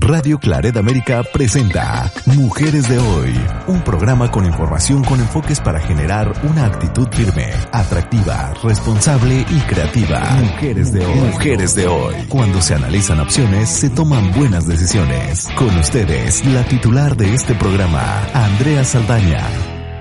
Radio Claret América presenta Mujeres de Hoy, un programa con información con enfoques para generar una actitud firme, atractiva, responsable y creativa. Mujeres de Hoy. Mujeres de Hoy. Cuando se analizan opciones, se toman buenas decisiones. Con ustedes, la titular de este programa, Andrea Saldaña.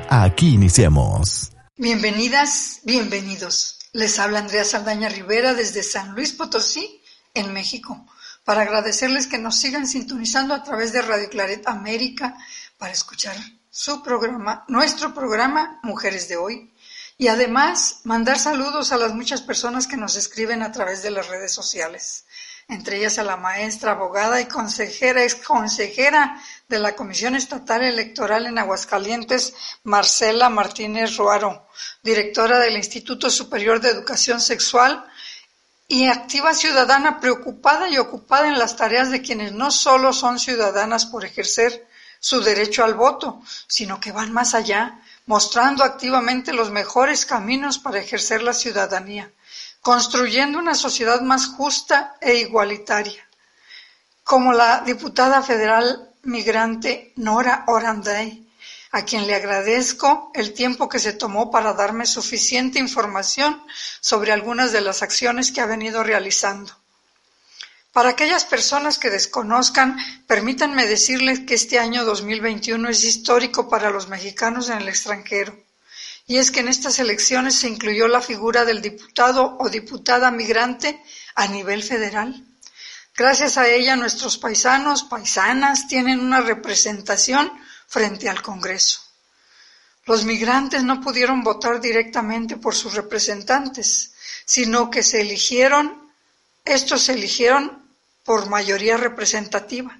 Aquí iniciamos. Bienvenidas, bienvenidos. Les habla Andrea Saldaña Rivera desde San Luis Potosí, en México para agradecerles que nos sigan sintonizando a través de Radio Claret América para escuchar su programa, nuestro programa Mujeres de Hoy. Y además mandar saludos a las muchas personas que nos escriben a través de las redes sociales, entre ellas a la maestra, abogada y consejera, ex consejera de la Comisión Estatal Electoral en Aguascalientes, Marcela Martínez Ruaro, directora del Instituto Superior de Educación Sexual, y activa ciudadana preocupada y ocupada en las tareas de quienes no solo son ciudadanas por ejercer su derecho al voto, sino que van más allá, mostrando activamente los mejores caminos para ejercer la ciudadanía, construyendo una sociedad más justa e igualitaria. Como la diputada federal migrante Nora Oranday, a quien le agradezco el tiempo que se tomó para darme suficiente información sobre algunas de las acciones que ha venido realizando. Para aquellas personas que desconozcan, permítanme decirles que este año 2021 es histórico para los mexicanos en el extranjero. Y es que en estas elecciones se incluyó la figura del diputado o diputada migrante a nivel federal. Gracias a ella nuestros paisanos, paisanas tienen una representación frente al Congreso. Los migrantes no pudieron votar directamente por sus representantes, sino que se eligieron, estos se eligieron por mayoría representativa,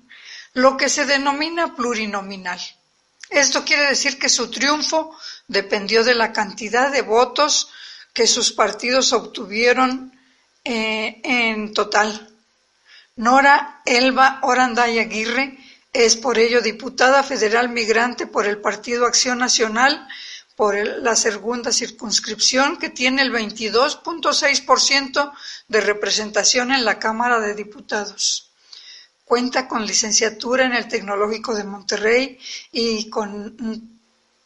lo que se denomina plurinominal. Esto quiere decir que su triunfo dependió de la cantidad de votos que sus partidos obtuvieron eh, en total. Nora Elba Oranday Aguirre es por ello diputada federal migrante por el Partido Acción Nacional por la segunda circunscripción, que tiene el 22.6% de representación en la Cámara de Diputados. Cuenta con licenciatura en el Tecnológico de Monterrey y con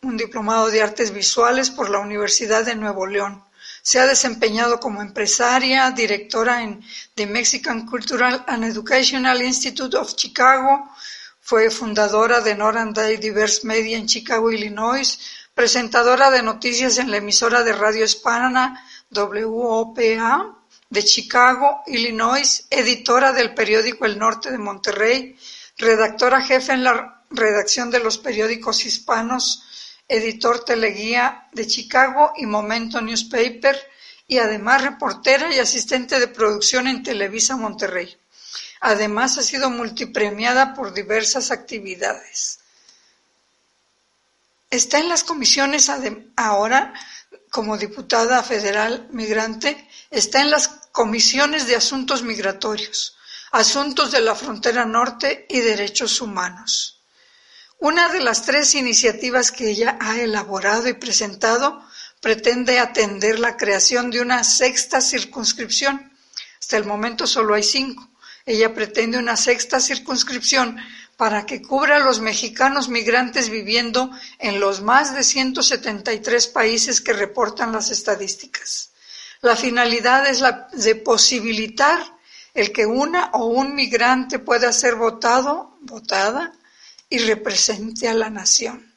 un diplomado de artes visuales por la Universidad de Nuevo León. Se ha desempeñado como empresaria, directora en The Mexican Cultural and Educational Institute of Chicago, fue fundadora de Day Diverse Media en Chicago, Illinois, presentadora de noticias en la emisora de radio hispana WOPA de Chicago, Illinois, editora del periódico El Norte de Monterrey, redactora jefe en la redacción de los periódicos hispanos, editor teleguía de Chicago y Momento Newspaper, y además reportera y asistente de producción en Televisa Monterrey. Además ha sido multipremiada por diversas actividades. Está en las comisiones ahora como diputada federal migrante, está en las comisiones de asuntos migratorios, asuntos de la frontera norte y derechos humanos. Una de las tres iniciativas que ella ha elaborado y presentado pretende atender la creación de una sexta circunscripción. Hasta el momento solo hay cinco ella pretende una sexta circunscripción para que cubra a los mexicanos migrantes viviendo en los más de 173 países que reportan las estadísticas. La finalidad es la de posibilitar el que una o un migrante pueda ser votado, votada y represente a la nación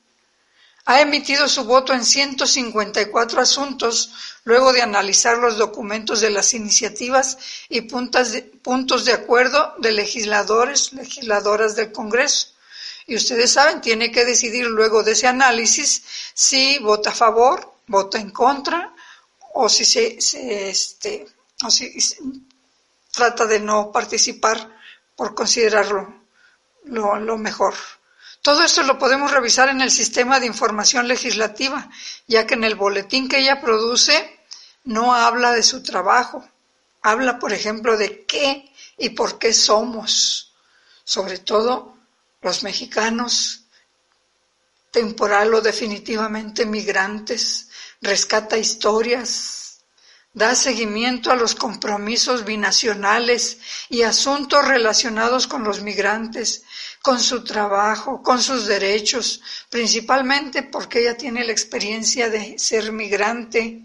ha emitido su voto en 154 asuntos luego de analizar los documentos de las iniciativas y puntos de acuerdo de legisladores, legisladoras del Congreso. Y ustedes saben, tiene que decidir luego de ese análisis si vota a favor, vota en contra o si se, este, o si trata de no participar por considerarlo lo mejor. Todo esto lo podemos revisar en el Sistema de Información Legislativa, ya que en el boletín que ella produce no habla de su trabajo, habla, por ejemplo, de qué y por qué somos, sobre todo los mexicanos, temporal o definitivamente migrantes, rescata historias da seguimiento a los compromisos binacionales y asuntos relacionados con los migrantes, con su trabajo, con sus derechos, principalmente porque ella tiene la experiencia de ser migrante,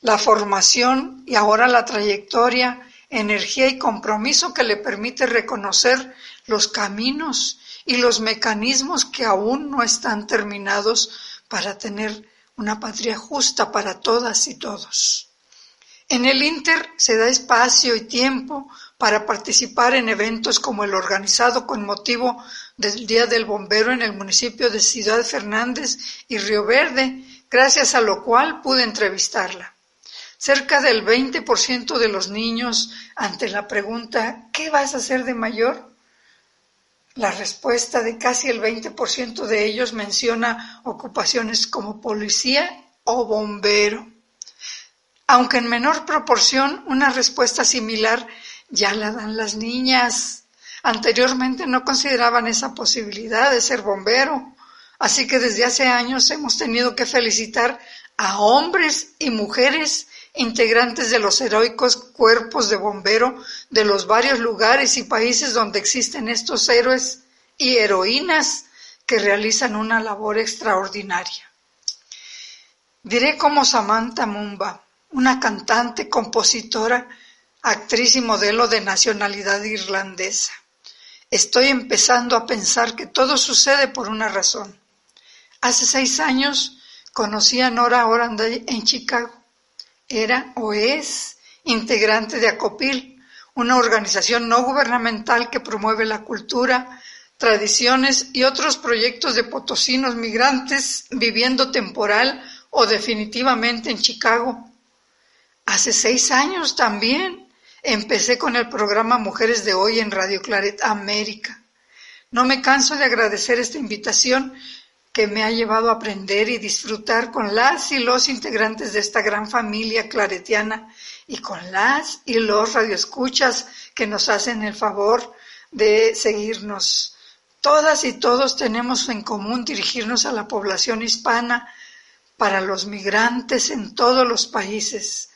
la formación y ahora la trayectoria, energía y compromiso que le permite reconocer los caminos y los mecanismos que aún no están terminados para tener una patria justa para todas y todos. En el Inter se da espacio y tiempo para participar en eventos como el organizado con motivo del Día del Bombero en el municipio de Ciudad Fernández y Río Verde, gracias a lo cual pude entrevistarla. Cerca del 20% de los niños, ante la pregunta ¿qué vas a hacer de mayor? La respuesta de casi el 20% de ellos menciona ocupaciones como policía o bombero aunque en menor proporción, una respuesta similar ya la dan las niñas. Anteriormente no consideraban esa posibilidad de ser bombero, así que desde hace años hemos tenido que felicitar a hombres y mujeres integrantes de los heroicos cuerpos de bombero de los varios lugares y países donde existen estos héroes y heroínas que realizan una labor extraordinaria. Diré como Samantha Mumba, una cantante, compositora, actriz y modelo de nacionalidad irlandesa. Estoy empezando a pensar que todo sucede por una razón. Hace seis años conocí a Nora Oranday en Chicago. Era o es integrante de ACOPIL, una organización no gubernamental que promueve la cultura, tradiciones y otros proyectos de potosinos migrantes viviendo temporal o definitivamente en Chicago. Hace seis años también empecé con el programa Mujeres de Hoy en Radio Claret América. No me canso de agradecer esta invitación que me ha llevado a aprender y disfrutar con las y los integrantes de esta gran familia claretiana y con las y los radioescuchas que nos hacen el favor de seguirnos. Todas y todos tenemos en común dirigirnos a la población hispana para los migrantes en todos los países.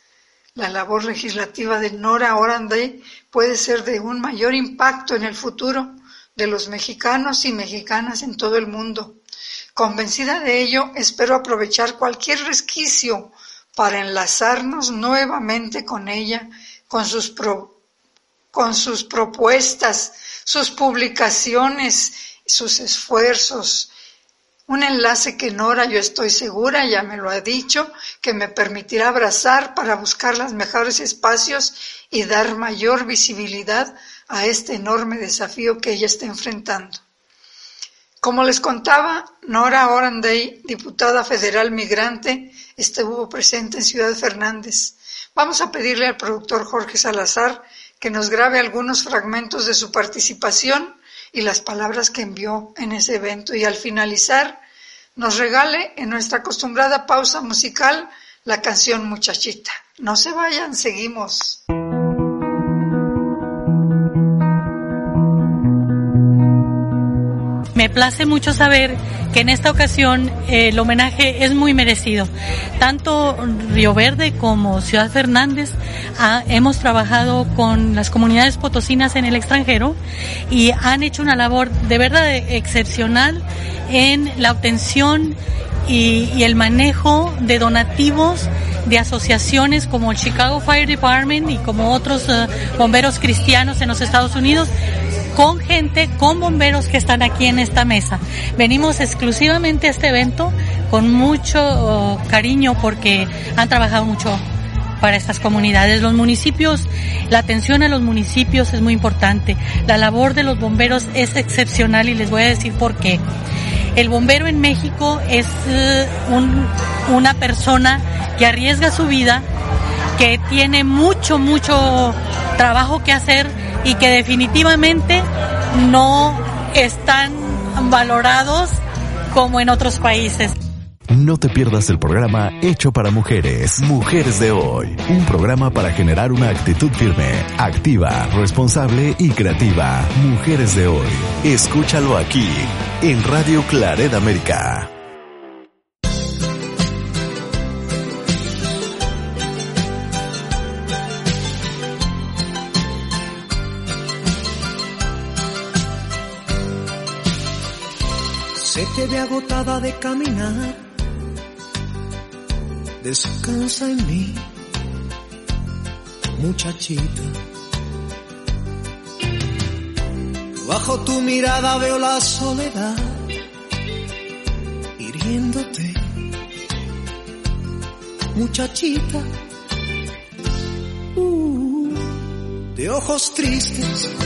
La labor legislativa de Nora Oranday puede ser de un mayor impacto en el futuro de los mexicanos y mexicanas en todo el mundo. Convencida de ello, espero aprovechar cualquier resquicio para enlazarnos nuevamente con ella, con sus, con sus propuestas, sus publicaciones, sus esfuerzos, un enlace que Nora, yo estoy segura, ya me lo ha dicho, que me permitirá abrazar para buscar los mejores espacios y dar mayor visibilidad a este enorme desafío que ella está enfrentando. Como les contaba, Nora Oranday, diputada federal migrante, estuvo presente en Ciudad Fernández. Vamos a pedirle al productor Jorge Salazar que nos grabe algunos fragmentos de su participación y las palabras que envió en ese evento y al finalizar nos regale en nuestra acostumbrada pausa musical la canción Muchachita. No se vayan, seguimos. Me place mucho saber que en esta ocasión eh, el homenaje es muy merecido. Tanto Río Verde como Ciudad Fernández ah, hemos trabajado con las comunidades potosinas en el extranjero y han hecho una labor de verdad excepcional en la obtención y, el manejo de donativos de asociaciones como el Chicago Fire Department y como otros eh, bomberos cristianos en los Estados Unidos con gente, con bomberos que están aquí en esta mesa. Venimos exclusivamente a este evento con mucho oh, cariño porque han trabajado mucho para estas comunidades. Los municipios, la atención a los municipios es muy importante. La labor de los bomberos es excepcional y les voy a decir por qué. El bombero en México es eh, una persona que arriesga su vida, que tiene mucho, mucho trabajo que hacer y que definitivamente no están valorados como en otros países. No te pierdas el programa Hecho para Mujeres, Mujeres de Hoy, un programa para generar una actitud firme, activa, responsable y creativa. Mujeres de Hoy, escúchalo aquí, en Radio Claret América. Se te ve agotada de caminar. Descansa en mí, muchachita. Bajo tu mirada veo la soledad hiriéndote, muchachita. Uh, de ojos tristes.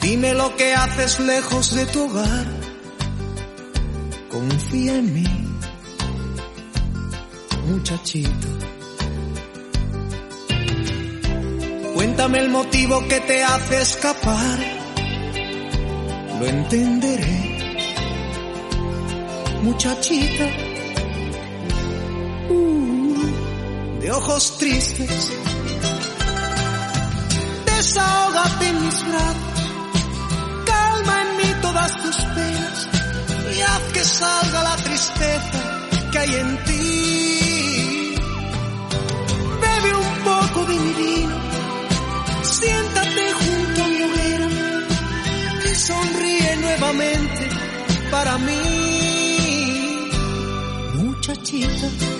Dime lo que haces lejos de tu hogar. Confía en mí, muchachita. Cuéntame el motivo que te hace escapar. Lo entenderé, muchachita. Uh, de ojos tristes. Desahógate en mis brazos. Salga la tristeza que hay en ti. Bebe un poco de mi vino siéntate junto a mi hoguera y sonríe nuevamente para mí, muchachita.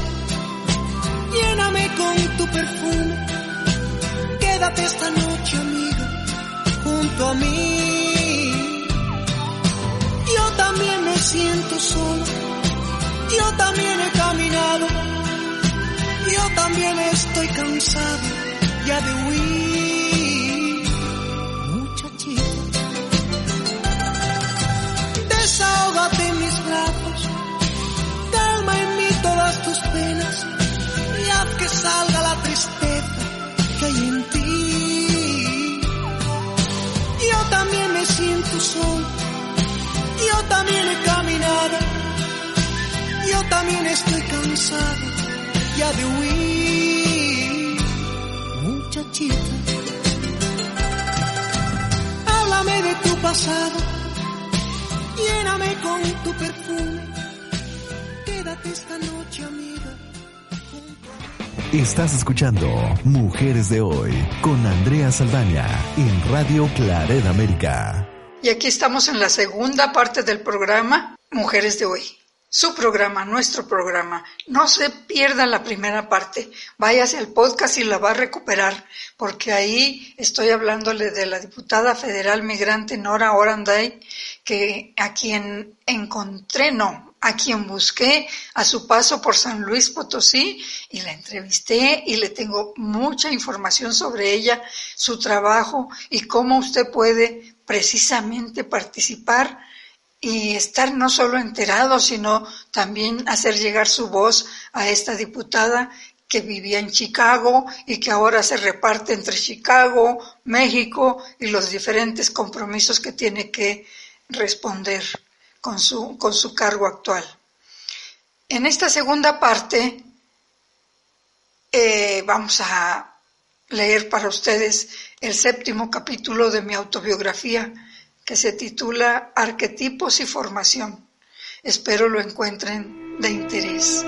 lléname con tu perfume, quédate esta noche amiga junto a mí. También me siento solo, yo también he caminado, yo también estoy cansado ya de huir. Que salga la tristeza que hay en ti. Yo también me siento solo yo también he caminado, yo también estoy cansado ya de huir. Muchachita, háblame de tu pasado, lléname con tu perfume, quédate esta noche amiga. Estás escuchando Mujeres de Hoy con Andrea Saldaña en Radio Claret América. Y aquí estamos en la segunda parte del programa Mujeres de hoy. Su programa, nuestro programa. No se pierda la primera parte. Váyase al podcast y la va a recuperar, porque ahí estoy hablándole de la diputada federal migrante Nora Oranday, que a quien encontré, no, a quien busqué a su paso por San Luis Potosí y la entrevisté y le tengo mucha información sobre ella, su trabajo y cómo usted puede precisamente participar y estar no solo enterado, sino también hacer llegar su voz a esta diputada que vivía en Chicago y que ahora se reparte entre Chicago, México y los diferentes compromisos que tiene que responder con su, con su cargo actual. En esta segunda parte eh, vamos a leer para ustedes el séptimo capítulo de mi autobiografía que se titula Arquetipos y Formación. Espero lo encuentren de interés.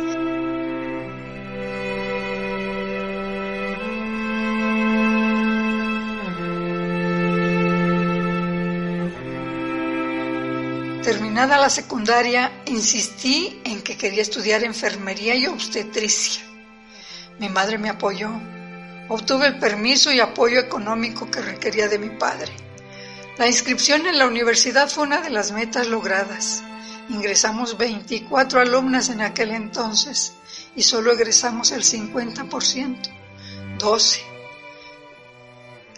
Terminada la secundaria, insistí en que quería estudiar enfermería y obstetricia. Mi madre me apoyó. Obtuve el permiso y apoyo económico que requería de mi padre. La inscripción en la universidad fue una de las metas logradas. Ingresamos 24 alumnas en aquel entonces y solo egresamos el 50%, 12.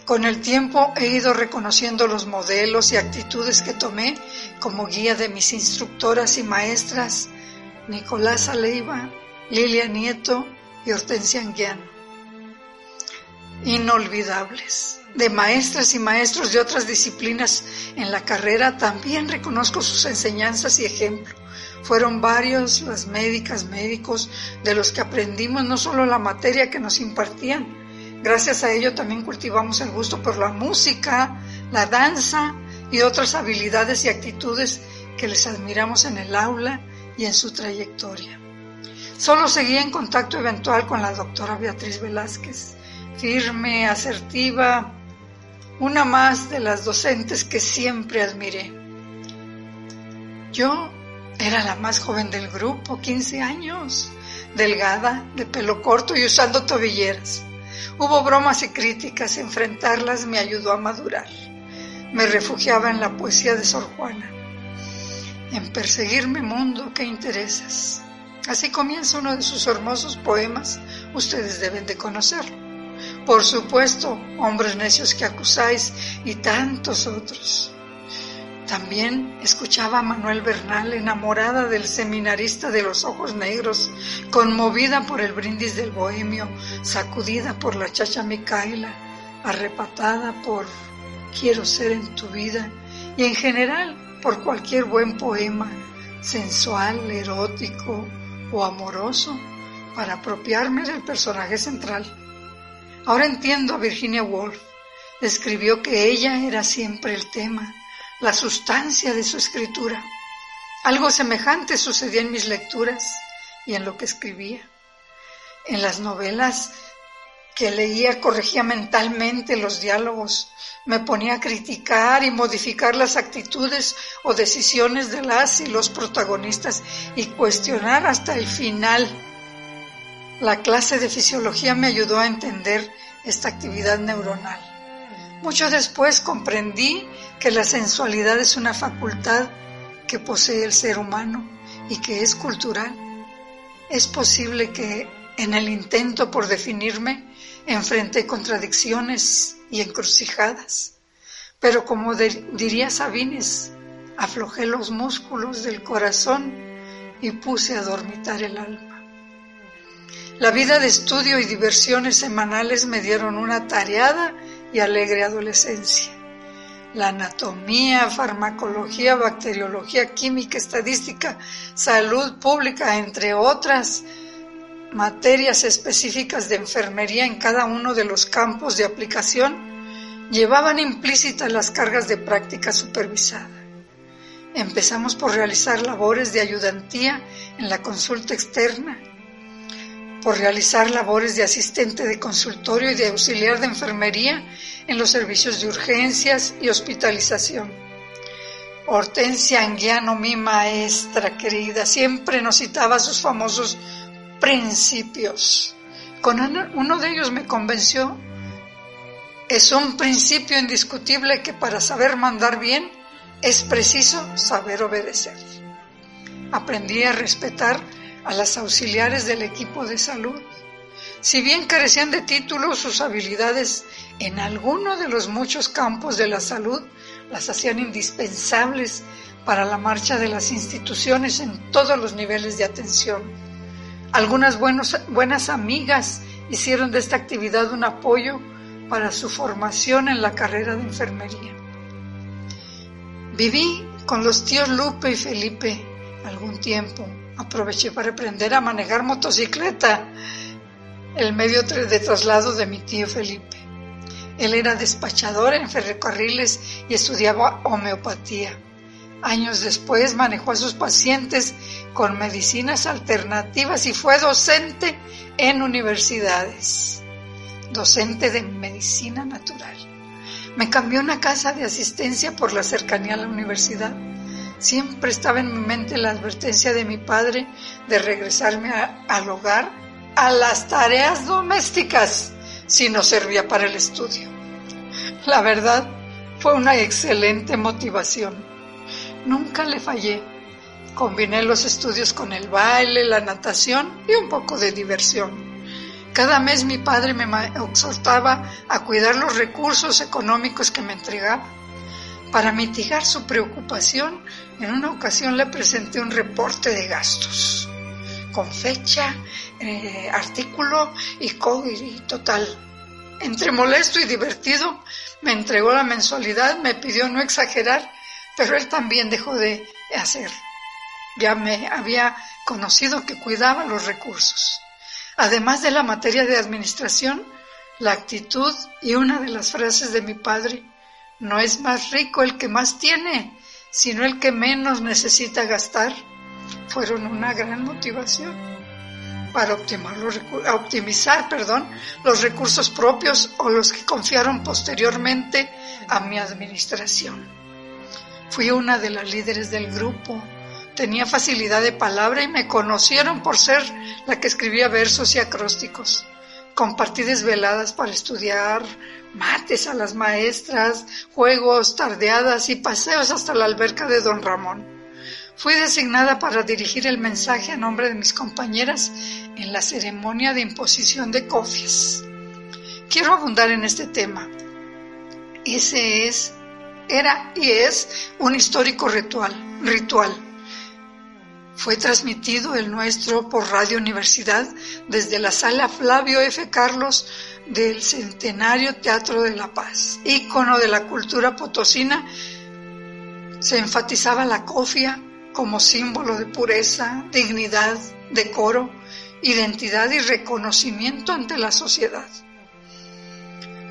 Con el tiempo he ido reconociendo los modelos y actitudes que tomé como guía de mis instructoras y maestras Nicolás Aleiva, Lilia Nieto y Hortensia Anguiano. Inolvidables. De maestras y maestros de otras disciplinas en la carrera también reconozco sus enseñanzas y ejemplo. Fueron varios las médicas, médicos, de los que aprendimos no solo la materia que nos impartían, gracias a ello también cultivamos el gusto por la música, la danza y otras habilidades y actitudes que les admiramos en el aula y en su trayectoria. Solo seguía en contacto eventual con la doctora Beatriz Velázquez, firme, asertiva, una más de las docentes que siempre admiré. Yo era la más joven del grupo, 15 años, delgada, de pelo corto y usando tobilleras. Hubo bromas y críticas, enfrentarlas me ayudó a madurar. Me refugiaba en la poesía de Sor Juana, en perseguirme mundo que interesas. Así comienza uno de sus hermosos poemas, ustedes deben de conocerlo. Por supuesto, hombres necios que acusáis y tantos otros. También escuchaba a Manuel Bernal, enamorada del seminarista de los ojos negros, conmovida por el brindis del bohemio, sacudida por la chacha Micaela, arrepatada por Quiero ser en tu vida y en general por cualquier buen poema, sensual, erótico o amoroso, para apropiarme del personaje central. Ahora entiendo a Virginia Woolf. Escribió que ella era siempre el tema, la sustancia de su escritura. Algo semejante sucedía en mis lecturas y en lo que escribía. En las novelas que leía corregía mentalmente los diálogos, me ponía a criticar y modificar las actitudes o decisiones de las y los protagonistas y cuestionar hasta el final la clase de fisiología me ayudó a entender esta actividad neuronal. Mucho después comprendí que la sensualidad es una facultad que posee el ser humano y que es cultural. Es posible que en el intento por definirme enfrenté contradicciones y encrucijadas, pero como diría Sabines, aflojé los músculos del corazón y puse a dormitar el alma. La vida de estudio y diversiones semanales me dieron una tareada y alegre adolescencia. La anatomía, farmacología, bacteriología, química, estadística, salud pública, entre otras materias específicas de enfermería en cada uno de los campos de aplicación, llevaban implícitas las cargas de práctica supervisada. Empezamos por realizar labores de ayudantía en la consulta externa por realizar labores de asistente de consultorio y de auxiliar de enfermería en los servicios de urgencias y hospitalización. Hortensia Anguiano, mi maestra querida, siempre nos citaba sus famosos principios. Con uno de ellos me convenció. Es un principio indiscutible que para saber mandar bien es preciso saber obedecer. Aprendí a respetar a las auxiliares del equipo de salud. Si bien carecían de títulos, sus habilidades en alguno de los muchos campos de la salud las hacían indispensables para la marcha de las instituciones en todos los niveles de atención. Algunas buenas amigas hicieron de esta actividad un apoyo para su formación en la carrera de enfermería. Viví con los tíos Lupe y Felipe algún tiempo aproveché para aprender a manejar motocicleta, el medio de traslado de mi tío Felipe. Él era despachador en ferrocarriles y estudiaba homeopatía. Años después manejó a sus pacientes con medicinas alternativas y fue docente en universidades, docente de medicina natural. Me cambió una casa de asistencia por la cercanía a la universidad Siempre estaba en mi mente la advertencia de mi padre de regresarme al hogar a las tareas domésticas si no servía para el estudio. La verdad, fue una excelente motivación. Nunca le fallé. Combiné los estudios con el baile, la natación y un poco de diversión. Cada mes mi padre me exhortaba a cuidar los recursos económicos que me entregaba. Para mitigar su preocupación, en una ocasión le presenté un reporte de gastos, con fecha, eh, artículo y, y total. Entre molesto y divertido, me entregó la mensualidad, me pidió no exagerar, pero él también dejó de hacer. Ya me había conocido que cuidaba los recursos. Además de la materia de administración, la actitud y una de las frases de mi padre, no es más rico el que más tiene, sino el que menos necesita gastar, fueron una gran motivación para optimizar perdón, los recursos propios o los que confiaron posteriormente a mi administración. Fui una de las líderes del grupo, tenía facilidad de palabra y me conocieron por ser la que escribía versos y acrósticos. Compartí desveladas para estudiar, mates a las maestras, juegos, tardeadas y paseos hasta la alberca de don Ramón. Fui designada para dirigir el mensaje a nombre de mis compañeras en la ceremonia de imposición de cofias. Quiero abundar en este tema. Ese es, era y es un histórico ritual. ritual. Fue transmitido el nuestro por Radio Universidad desde la sala Flavio F. Carlos del Centenario Teatro de la Paz, ícono de la cultura potosina. Se enfatizaba la cofia como símbolo de pureza, dignidad, decoro, identidad y reconocimiento ante la sociedad.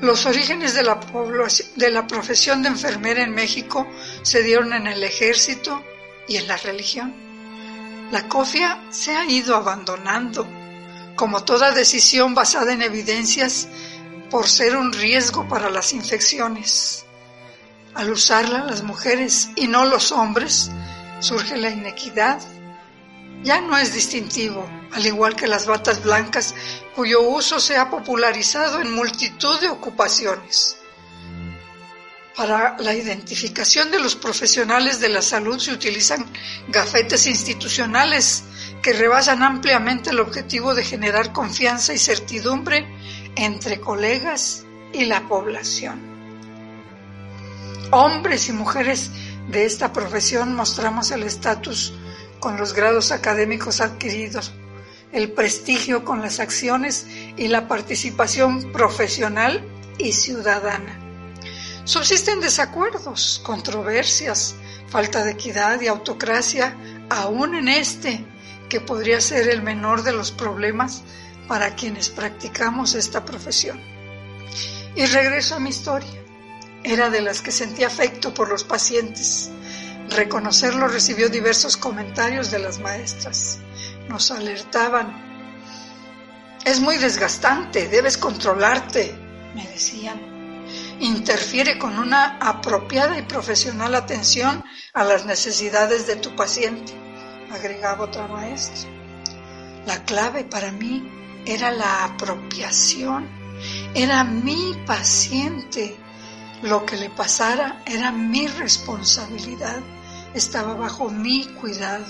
Los orígenes de la, de la profesión de enfermera en México se dieron en el ejército y en la religión. La cofia se ha ido abandonando, como toda decisión basada en evidencias, por ser un riesgo para las infecciones. Al usarla las mujeres y no los hombres, surge la inequidad. Ya no es distintivo, al igual que las batas blancas, cuyo uso se ha popularizado en multitud de ocupaciones. Para la identificación de los profesionales de la salud se utilizan gafetes institucionales que rebasan ampliamente el objetivo de generar confianza y certidumbre entre colegas y la población. Hombres y mujeres de esta profesión mostramos el estatus con los grados académicos adquiridos, el prestigio con las acciones y la participación profesional y ciudadana. Subsisten desacuerdos, controversias, falta de equidad y autocracia, aún en este, que podría ser el menor de los problemas para quienes practicamos esta profesión. Y regreso a mi historia. Era de las que sentía afecto por los pacientes. Reconocerlo recibió diversos comentarios de las maestras. Nos alertaban. Es muy desgastante, debes controlarte, me decían. Interfiere con una apropiada y profesional atención a las necesidades de tu paciente, agregaba otra maestra. La clave para mí era la apropiación. Era mi paciente lo que le pasara era mi responsabilidad, estaba bajo mi cuidado.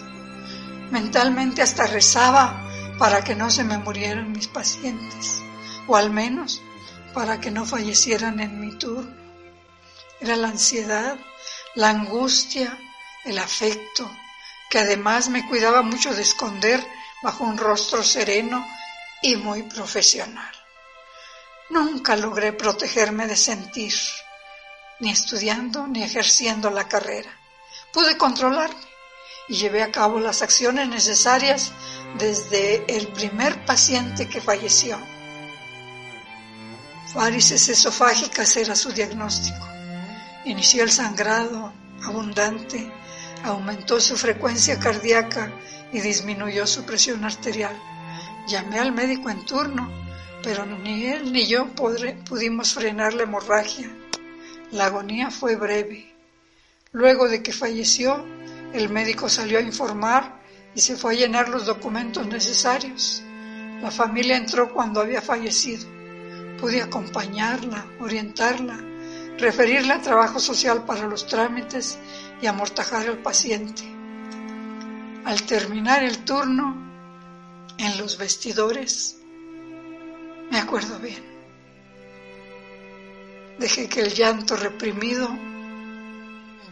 Mentalmente hasta rezaba para que no se me murieran mis pacientes, o al menos para que no fallecieran en mi turno. Era la ansiedad, la angustia, el afecto, que además me cuidaba mucho de esconder bajo un rostro sereno y muy profesional. Nunca logré protegerme de sentir, ni estudiando ni ejerciendo la carrera. Pude controlarme y llevé a cabo las acciones necesarias desde el primer paciente que falleció. Varices esofágicas era su diagnóstico. Inició el sangrado abundante, aumentó su frecuencia cardíaca y disminuyó su presión arterial. Llamé al médico en turno, pero ni él ni yo pudimos frenar la hemorragia la agonía fue breve. Luego de que falleció, el médico salió a informar y se fue a llenar los documentos necesarios. La familia entró cuando había fallecido. Pude acompañarla, orientarla, referirla a trabajo social para los trámites y amortajar al paciente. Al terminar el turno, en los vestidores, Me acuerdo bien. Dejé que el llanto reprimido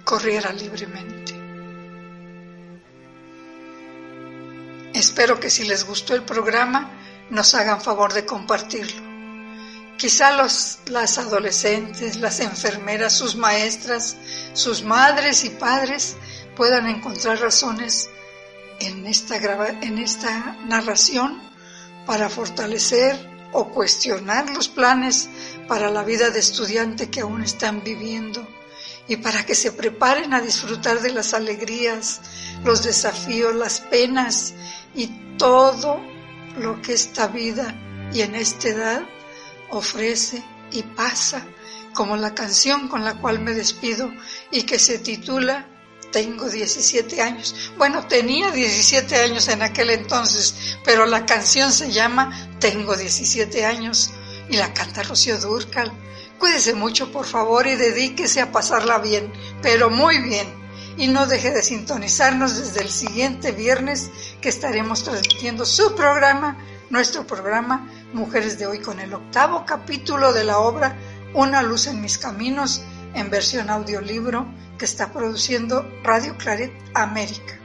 corriera libremente. Espero que si les gustó el programa nos hagan favor de compartirlo. Quizá los, las adolescentes, las enfermeras, sus maestras, sus madres y padres puedan encontrar razones en esta, en esta narración para fortalecer o cuestionar los planes para la vida de estudiante que aún están viviendo y para que se preparen a disfrutar de las alegrías, los desafíos, las penas y todo lo que esta vida y en esta edad ofrece y pasa, como la canción con la cual me despido y que se titula Tengo 17 años. Bueno, tenía 17 años en aquel entonces, pero la canción se llama Tengo 17 años y la canta Rocío Durcal. Cuídese mucho, por favor, y dedíquese a pasarla bien, pero muy bien. Y no deje de sintonizarnos desde el siguiente viernes que estaremos transmitiendo su programa, nuestro programa Mujeres de Hoy, con el octavo capítulo de la obra Una luz en mis caminos, en versión audiolibro, que está produciendo Radio Claret América.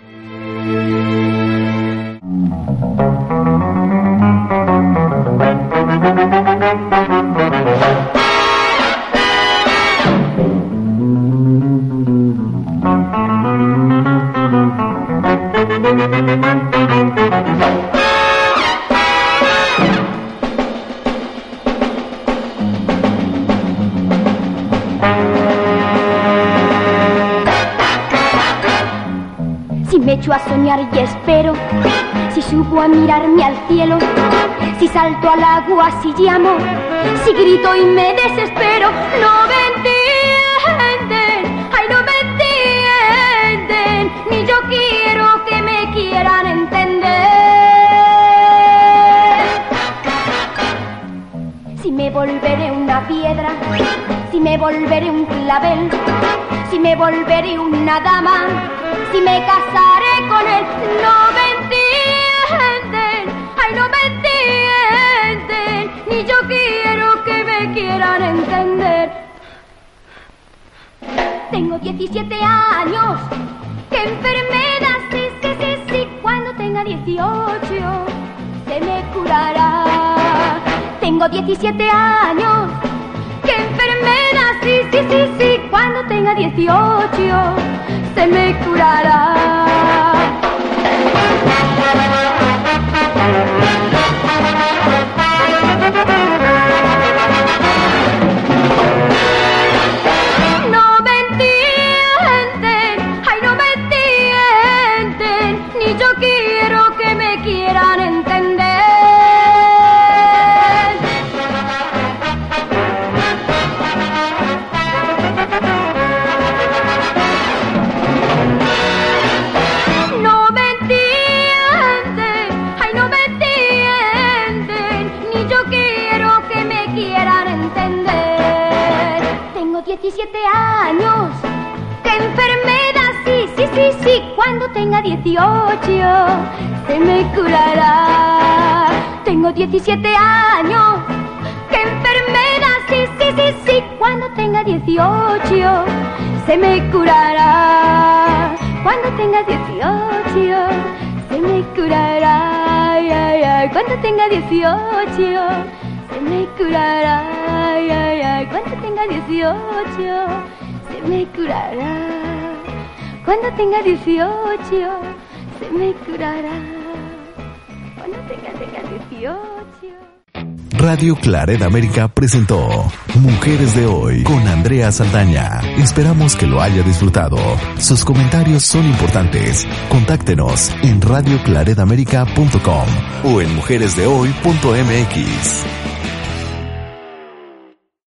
A soñar y espero. Si subo a mirarme al cielo, si salto al agua, si llamo, si grito y me desespero, no me entienden, ay, no me entienden, ni yo quiero que me quieran entender. Si me volveré una piedra, si me volveré un clavel, si me volveré una dama, si me casaré no me entienden, ay no me entienden, ni yo quiero que me quieran entender. Tengo 17 años, qué enfermedad, sí, sí, sí, sí, cuando tenga 18 se me curará. Tengo 17 años, qué enfermedad, sí, sí, sí, sí, cuando tenga 18 se me curará. Thank you. Cuando tenga 18 se me curará. Tengo 17 años, qué enfermedad, sí, sí, sí, sí, cuando tenga 18 se me curará. Cuando tenga 18 se me curará. Ay, ay, ay. Cuando tenga 18 se me curará. Ay, ay, ay. Cuando tenga 18 se me curará. Cuando tenga 18 se me curará. Cuando tenga, tenga 18. Radio Claret América presentó Mujeres de Hoy con Andrea Saldaña. Esperamos que lo haya disfrutado. Sus comentarios son importantes. Contáctenos en radioclaredamerica.com o en mujeresdehoy.mx.